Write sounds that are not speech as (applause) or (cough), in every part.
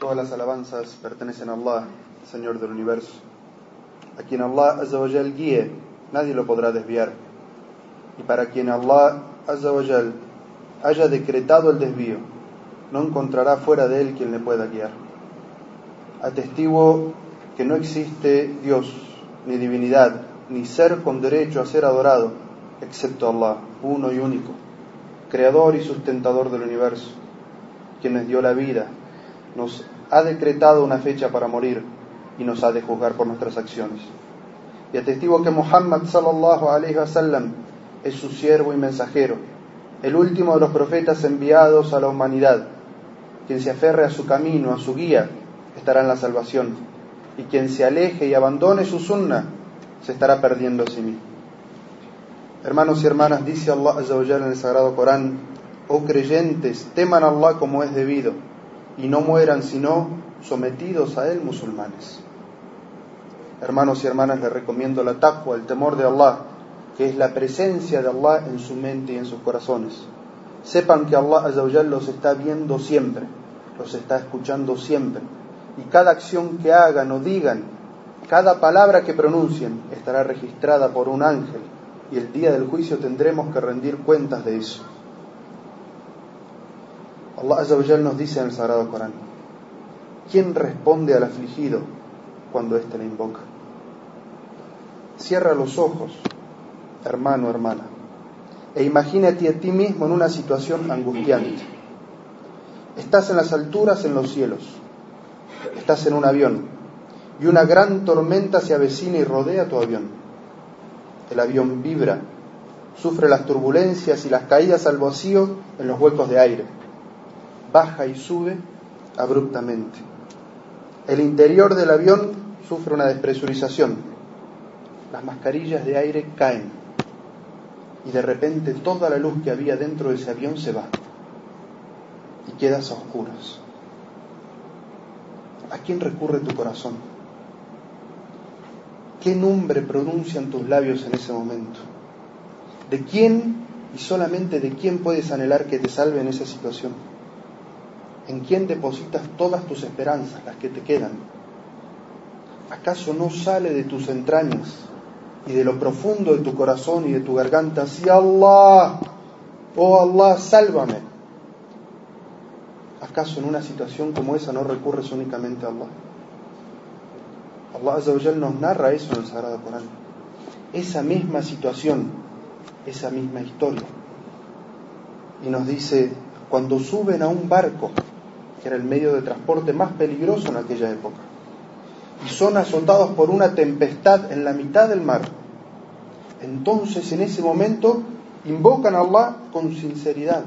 Todas las alabanzas pertenecen a Allah, Señor del universo. A quien Allah Azzawajal guíe, nadie lo podrá desviar. Y para quien Allah Azzawajal haya decretado el desvío, no encontrará fuera de él quien le pueda guiar. Atestiguo que no existe Dios, ni divinidad, ni ser con derecho a ser adorado, excepto Allah, uno y único, creador y sustentador del universo, quien nos dio la vida, nos ha decretado una fecha para morir y nos ha de juzgar por nuestras acciones. Y atestigo que Muhammad sallallahu alaihi wasallam es su siervo y mensajero, el último de los profetas enviados a la humanidad. Quien se aferre a su camino, a su guía, estará en la salvación. Y quien se aleje y abandone su sunna, se estará perdiendo a sí mismo. Hermanos y hermanas, dice Allah en el Sagrado Corán, oh creyentes, teman a Allah como es debido y no mueran sino sometidos a él musulmanes. Hermanos y hermanas, les recomiendo la taqwa, el temor de Allah, que es la presencia de Allah en su mente y en sus corazones. Sepan que Allah los está viendo siempre, los está escuchando siempre, y cada acción que hagan o digan, cada palabra que pronuncien estará registrada por un ángel, y el día del juicio tendremos que rendir cuentas de eso. Allah nos dice en el Sagrado Corán, ¿quién responde al afligido cuando éste le invoca? Cierra los ojos, hermano, hermana, e imagínate a ti mismo en una situación angustiante. Estás en las alturas, en los cielos, estás en un avión y una gran tormenta se avecina y rodea tu avión. El avión vibra, sufre las turbulencias y las caídas al vacío en los huecos de aire baja y sube abruptamente. El interior del avión sufre una despresurización. Las mascarillas de aire caen y de repente toda la luz que había dentro de ese avión se va y quedas a oscuras. ¿A quién recurre tu corazón? ¿Qué nombre pronuncian tus labios en ese momento? ¿De quién y solamente de quién puedes anhelar que te salve en esa situación? ¿En quién depositas todas tus esperanzas, las que te quedan? ¿Acaso no sale de tus entrañas y de lo profundo de tu corazón y de tu garganta, si Allah, oh Allah, sálvame? ¿Acaso en una situación como esa no recurres únicamente a Allah? Allah Azza nos narra eso en el Sagrado Corán. Esa misma situación, esa misma historia. Y nos dice, cuando suben a un barco, que era el medio de transporte más peligroso en aquella época. Y son azotados por una tempestad en la mitad del mar. Entonces, en ese momento, invocan a Allah con sinceridad,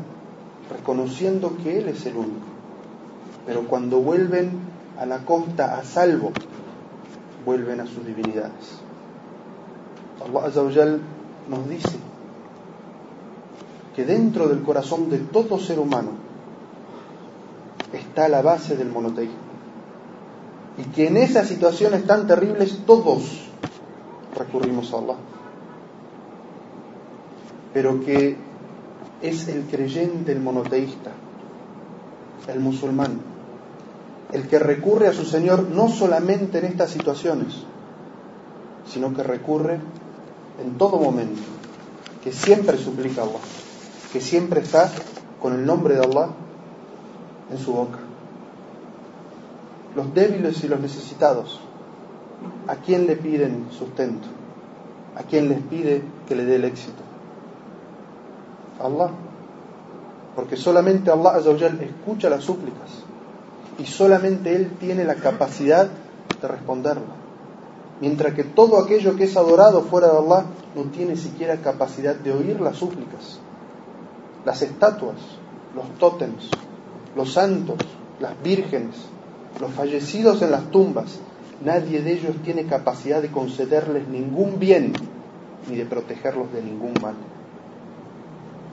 reconociendo que Él es el único. Pero cuando vuelven a la costa a salvo, vuelven a sus divinidades. Allah nos dice que dentro del corazón de todo ser humano está la base del monoteísmo. Y que en esas situaciones tan terribles todos recurrimos a Allah. Pero que es el creyente, el monoteísta, el musulmán, el que recurre a su Señor no solamente en estas situaciones, sino que recurre en todo momento, que siempre suplica a Allah, que siempre está con el nombre de Allah en su boca. Los débiles y los necesitados, ¿a quién le piden sustento? ¿A quién les pide que le dé el éxito? Allah. Porque solamente Allah escucha las súplicas y solamente Él tiene la capacidad de responderlo. Mientras que todo aquello que es adorado fuera de Allah no tiene siquiera capacidad de oír las súplicas. Las estatuas, los tótems, los santos, las vírgenes, los fallecidos en las tumbas, nadie de ellos tiene capacidad de concederles ningún bien ni de protegerlos de ningún mal.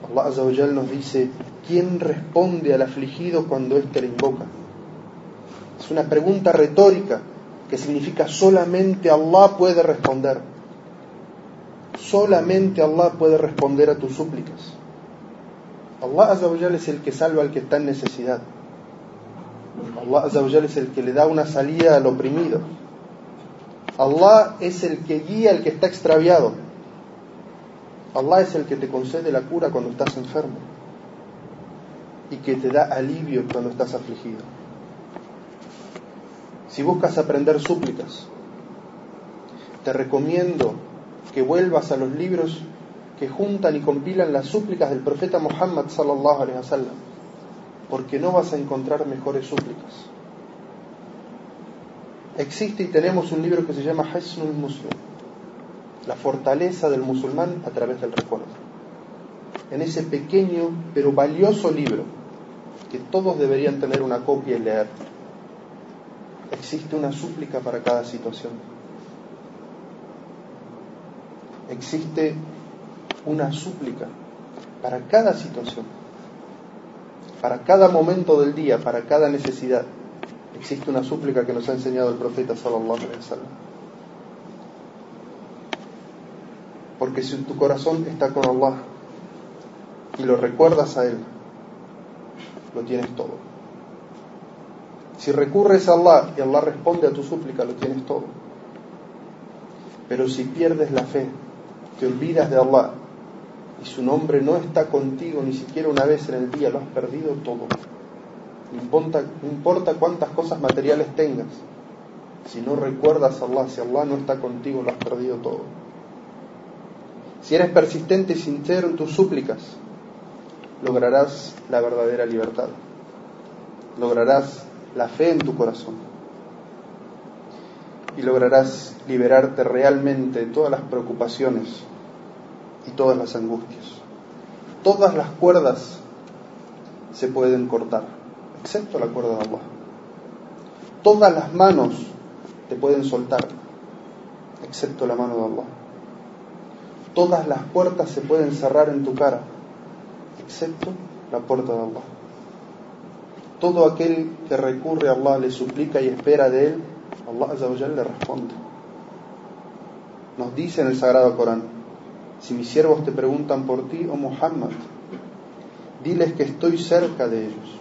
Allah Azawajal nos dice, ¿quién responde al afligido cuando éste le invoca? Es una pregunta retórica que significa solamente Allah puede responder. Solamente Allah puede responder a tus súplicas. Allah Azawajal es el que salva al que está en necesidad. Allah Azzawajal es el que le da una salida al oprimido. Allah es el que guía al que está extraviado. Allah es el que te concede la cura cuando estás enfermo y que te da alivio cuando estás afligido. Si buscas aprender súplicas, te recomiendo que vuelvas a los libros que juntan y compilan las súplicas del profeta Muhammad sallallahu alaihi wasallam, porque no vas a encontrar mejores súplicas. Existe y tenemos un libro que se llama Hasnul Muslim, la fortaleza del musulmán a través del recuerdo. En ese pequeño pero valioso libro, que todos deberían tener una copia y leer, existe una súplica para cada situación. Existe una súplica para cada situación, para cada momento del día, para cada necesidad. Existe una súplica que nos ha enseñado el profeta sallallahu alaihi wasallam. Porque si tu corazón está con Allah y lo recuerdas a Él, lo tienes todo. Si recurres a Allah y Allah responde a tu súplica, lo tienes todo. Pero si pierdes la fe, te olvidas de Allah y su nombre no está contigo ni siquiera una vez en el día, lo has perdido todo. No importa, importa cuántas cosas materiales tengas, si no recuerdas a Allah, si Allah no está contigo, lo has perdido todo. Si eres persistente y sincero en tus súplicas, lograrás la verdadera libertad. Lograrás la fe en tu corazón. Y lograrás liberarte realmente de todas las preocupaciones y todas las angustias. Todas las cuerdas se pueden cortar, excepto la cuerda de Allah. Todas las manos te pueden soltar, excepto la mano de Allah. Todas las puertas se pueden cerrar en tu cara, excepto la puerta de Allah. Todo aquel que recurre a Allah, le suplica y espera de Él, Allah le responde. Nos dice en el Sagrado Corán, si mis siervos te preguntan por ti, oh Muhammad, diles que estoy cerca de ellos,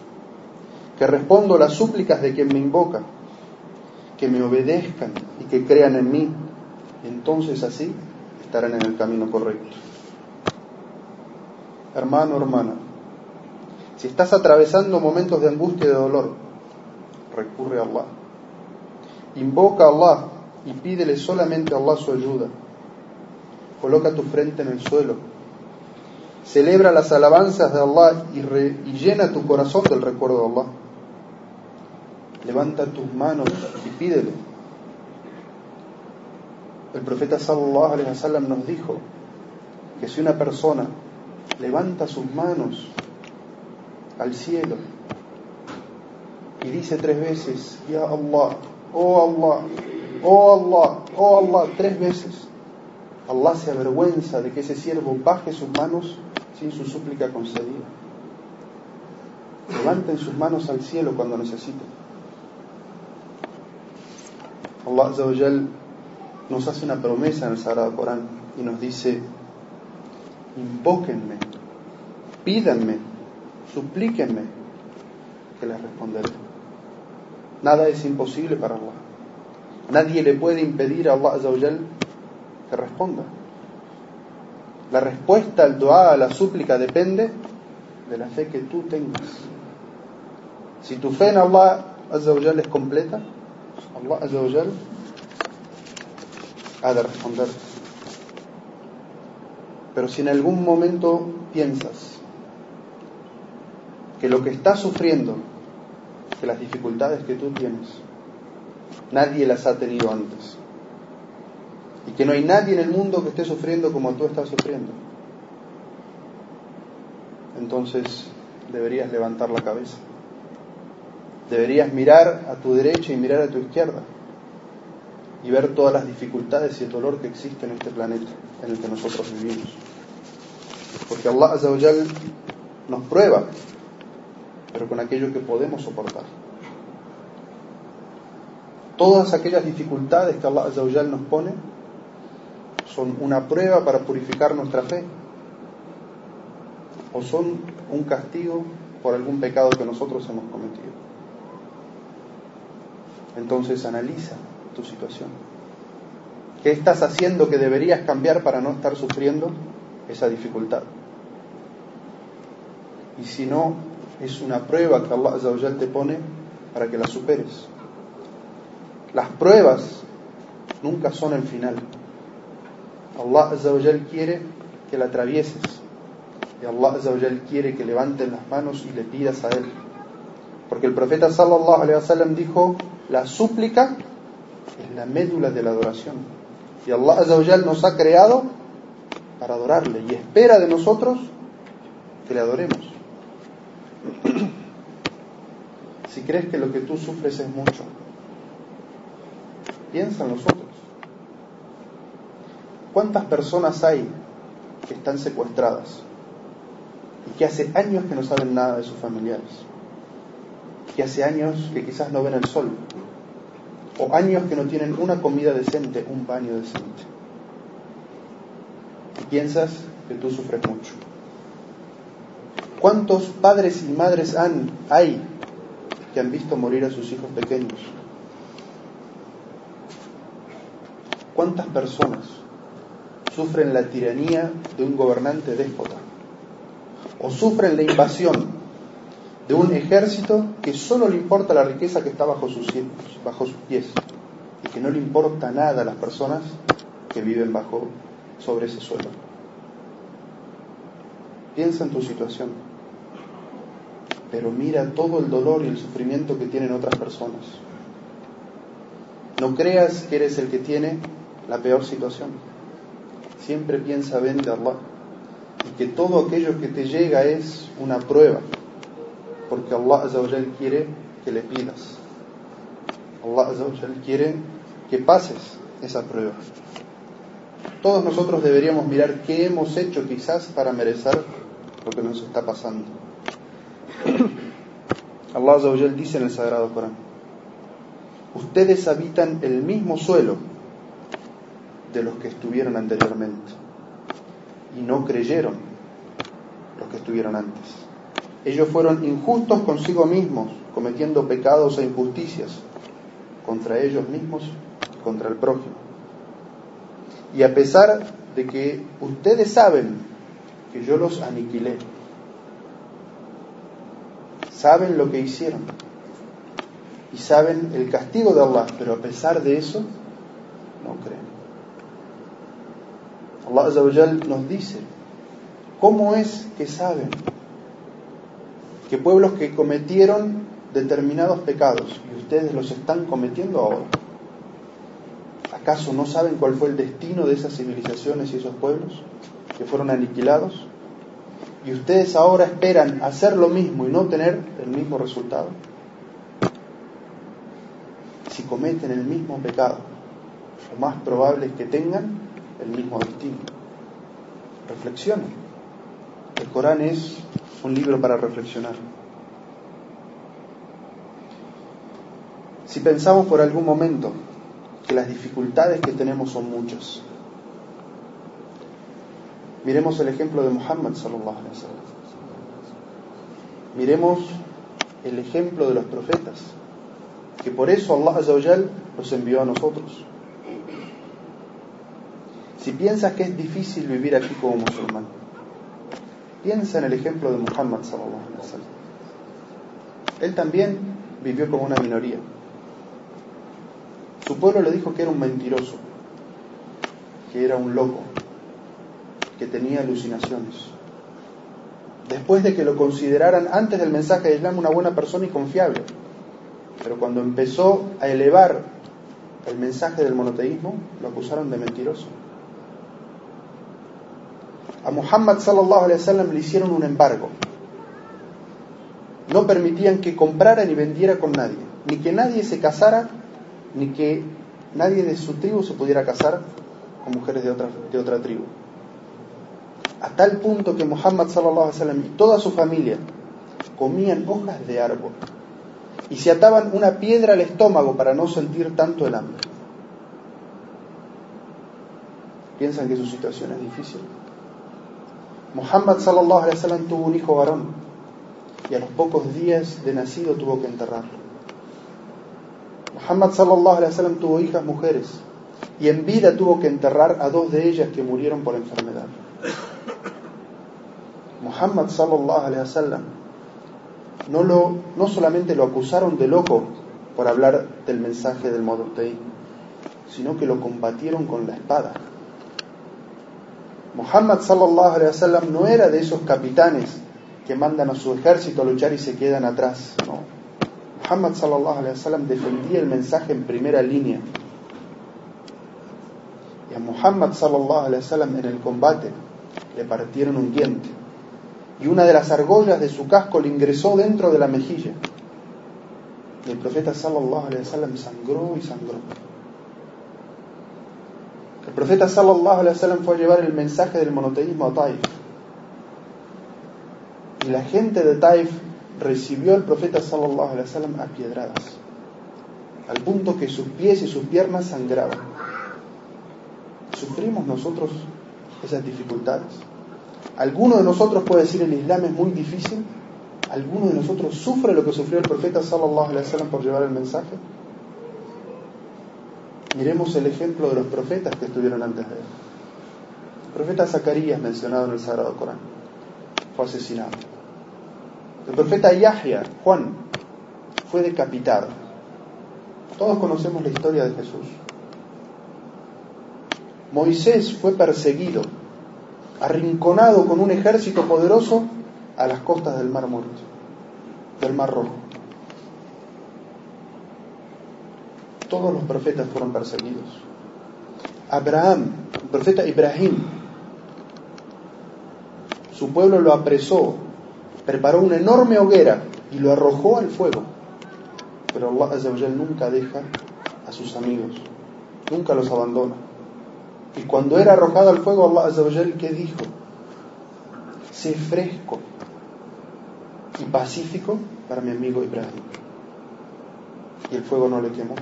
que respondo las súplicas de quien me invoca, que me obedezcan y que crean en mí. Entonces así estarán en el camino correcto. Hermano, hermana, si estás atravesando momentos de angustia y de dolor, recurre a Allah. Invoca a Allah y pídele solamente a Allah su ayuda coloca tu frente en el suelo, celebra las alabanzas de Allah y, llena tu corazón del recuerdo de Allah. Levanta tus manos y pídele. El profeta sallallahu alaihi wasallam nos dijo que si una persona levanta sus manos al cielo y dice tres veces, Ya Allah, oh Allah, oh Allah, oh Allah, tres veces, Allah se avergüenza de que ese siervo baje sus manos sin su súplica concedida. Levanten sus manos al cielo cuando necesiten. Allah nos hace una promesa en el Sagrado Corán y nos dice, invóquenme, pídanme, suplíquenme, que les responderé. Nada es imposible para Allah. Nadie le puede impedir a Allah que responda. La respuesta al dua, a la súplica, depende de la fe que tú tengas. Si tu fe en Allah es completa, Allah ha de responder. Pero si en algún momento piensas que lo que estás sufriendo, que las dificultades que tú tienes, nadie las ha tenido antes, y que no hay nadie en el mundo que esté sufriendo como tú estás sufriendo, entonces deberías levantar la cabeza. Deberías mirar a tu derecha y mirar a tu izquierda y ver todas las dificultades y el dolor que existe en este planeta en el que nosotros vivimos. Porque Allah Azzawajal nos prueba, pero con aquello que podemos soportar. Todas aquellas dificultades que Allah Azzawajal nos pone son una prueba para purificar nuestra fe o son un castigo por algún pecado que nosotros hemos cometido. Entonces analiza tu situación. ¿Qué estás haciendo que deberías cambiar para no estar sufriendo esa dificultad? Y si no, es una prueba que Allah te pone para que la superes. Las pruebas nunca son el final. Allah quiere que la atravieses. Y Allah quiere que levanten las manos y le pidas a Él. Porque el profeta sallallahu alaihi wasallam dijo, la súplica es la médula de la adoración. Y Allah nos ha creado para adorarle y espera de nosotros que le adoremos. si crees que lo que tú sufres es mucho, piensa en nosotros. ¿Cuántas personas hay que están secuestradas y que hace años que no saben nada de sus familiares? Que hace años que quizás no ven el sol, o años que no tienen una comida decente, un baño decente. Y piensas que tú sufres mucho. ¿Cuántos padres y madres han, hay que han visto morir a sus hijos pequeños? ¿Cuántas personas sufren la tiranía de un gobernante déspota? ¿O sufren la invasión de un ejército que solo le importa la riqueza que está bajo sus, pies y que no le importa nada a las personas que viven bajo sobre ese suelo? Piensa en tu situación pero mira todo el dolor y el sufrimiento que tienen otras personas. No creas que eres el que tiene la peor situación. Siempre piensa de Allah y que todo aquello que te llega es una prueba, porque Allah quiere que le pidas. Allah quiere que pases esa prueba. Todos nosotros deberíamos mirar qué hemos hecho quizás para merecer lo que nos está pasando. (coughs) Allah Azawajal dice en el Sagrado Corán, ustedes habitan el mismo suelo de los que estuvieron anteriormente y no creyeron los que estuvieron antes. Ellos fueron injustos consigo mismos, cometiendo pecados e injusticias contra ellos mismos y contra el prójimo. Y a pesar de que ustedes saben que yo los aniquilé, saben lo que hicieron y saben el castigo de Allah, pero a pesar de eso no creen. Allah nos dice, ¿cómo es que saben que pueblos que cometieron determinados pecados y ustedes los están cometiendo ahora? ¿Acaso no saben cuál fue el destino de esas civilizaciones y esos pueblos que fueron aniquilados? y ustedes ahora esperan hacer lo mismo y no tener el mismo resultado, si cometen el mismo pecado, lo más probable es que tengan el mismo destino. Reflexionen. El Corán es un libro para reflexionar. Si pensamos por algún momento que las dificultades que tenemos son muchas, Miremos el ejemplo de Muhammad sallallahu alaihi wasallam. Miremos el ejemplo de los profetas, que por eso Allah azawajal los envió a nosotros. Si piensas que es difícil vivir aquí como musulmán, piensa en el ejemplo de Muhammad. Él también vivió como una minoría. Su pueblo le dijo que era un mentiroso, que era un loco, que tenía alucinaciones. Después de que lo consideraran antes del mensaje de Islam una buena persona y confiable. Pero cuando empezó a elevar el mensaje del monoteísmo, lo acusaron de mentiroso. A Muhammad sallallahu alaihi wasallam le hicieron un embargo. No permitían que comprara ni vendiera con nadie, ni que nadie se casara, ni que nadie de su tribu se pudiera casar con mujeres de otra, tribu a tal punto que Muhammad sallallahu alaihi wasallam y toda su familia comían hojas de árbol y se ataban una piedra al estómago para no sentir tanto el hambre. Piensan que su situación es difícil. Muhammad sallallahu alaihi wasallam tuvo un hijo varón y a los pocos días de nacido tuvo que enterrarlo. Muhammad sallallahu alaihi wasallam tuvo hijas mujeres y en vida tuvo que enterrar a dos de ellas que murieron por enfermedad. Muhammad sallallahu alaihi wasallam no, lo, no solamente lo acusaron de loco por hablar del mensaje del monoteísmo, sino que lo combatieron con la espada. Muhammad sallallahu alaihi wasallam no era de esos capitanes que mandan a su ejército a luchar y se quedan atrás. Muhammad sallallahu alaihi wasallam defendía el mensaje en primera línea. Y a Muhammad sallallahu alaihi wasallam en el combate le partieron un diente y una de las argollas de su casco le ingresó dentro de la mejilla. Y el profeta sallallahu alaihi wasallam sangró y sangró. El profeta sallallahu alaihi wasallam fue a llevar el mensaje del monoteísmo a Taif. Y la gente de Taif recibió al profeta sallallahu alaihi wasallam a piedradas, al punto que sus pies y sus piernas sangraban. ¿Sufrimos nosotros esas dificultades? ¿Alguno de nosotros puede decir el Islam es muy difícil? ¿Alguno de nosotros sufre lo que sufrió el profeta sallallahu alaihi wasallam por llevar el mensaje? Miremos el ejemplo de los profetas que estuvieron antes de él. El profeta Zacarías, mencionado en el Sagrado Corán, fue asesinado. El profeta Yahya, Juan, fue decapitado. Todos conocemos la historia de Jesús. Moisés fue perseguido, arrinconado con un ejército poderoso a las costas del Mar Muerto, del Mar Rojo. Todos los profetas fueron perseguidos. Abraham, el profeta Ibrahim, su pueblo lo apresó, preparó una enorme hoguera y lo arrojó al fuego. Pero Allah nunca deja a sus amigos, nunca los abandona. Y cuando era arrojado al fuego, Allah ¿qué dijo? Sé fresco y pacífico para mi amigo Ibrahim. Y el fuego no le quemó.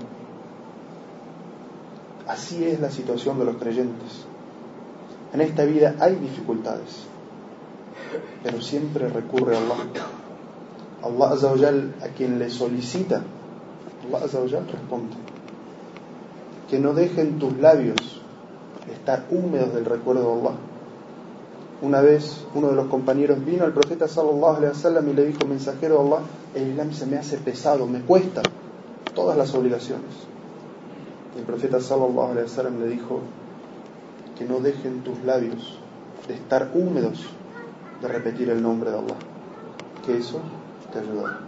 Así es la situación de los creyentes. En esta vida hay dificultades, pero siempre recurre a Allah. Allah Azawajal, a quien le solicita, Allah Azawajal responde. Que no dejen tus labios estar húmedos del recuerdo de Allah. Una vez uno de los compañeros vino al profeta sallallahu y le dijo, mensajero Allah, el Islam se me hace pesado, me cuesta todas las obligaciones. El profeta sallallahu le dijo que no dejen tus labios de estar húmedos de repetir el nombre de Allah, que eso te ayudará.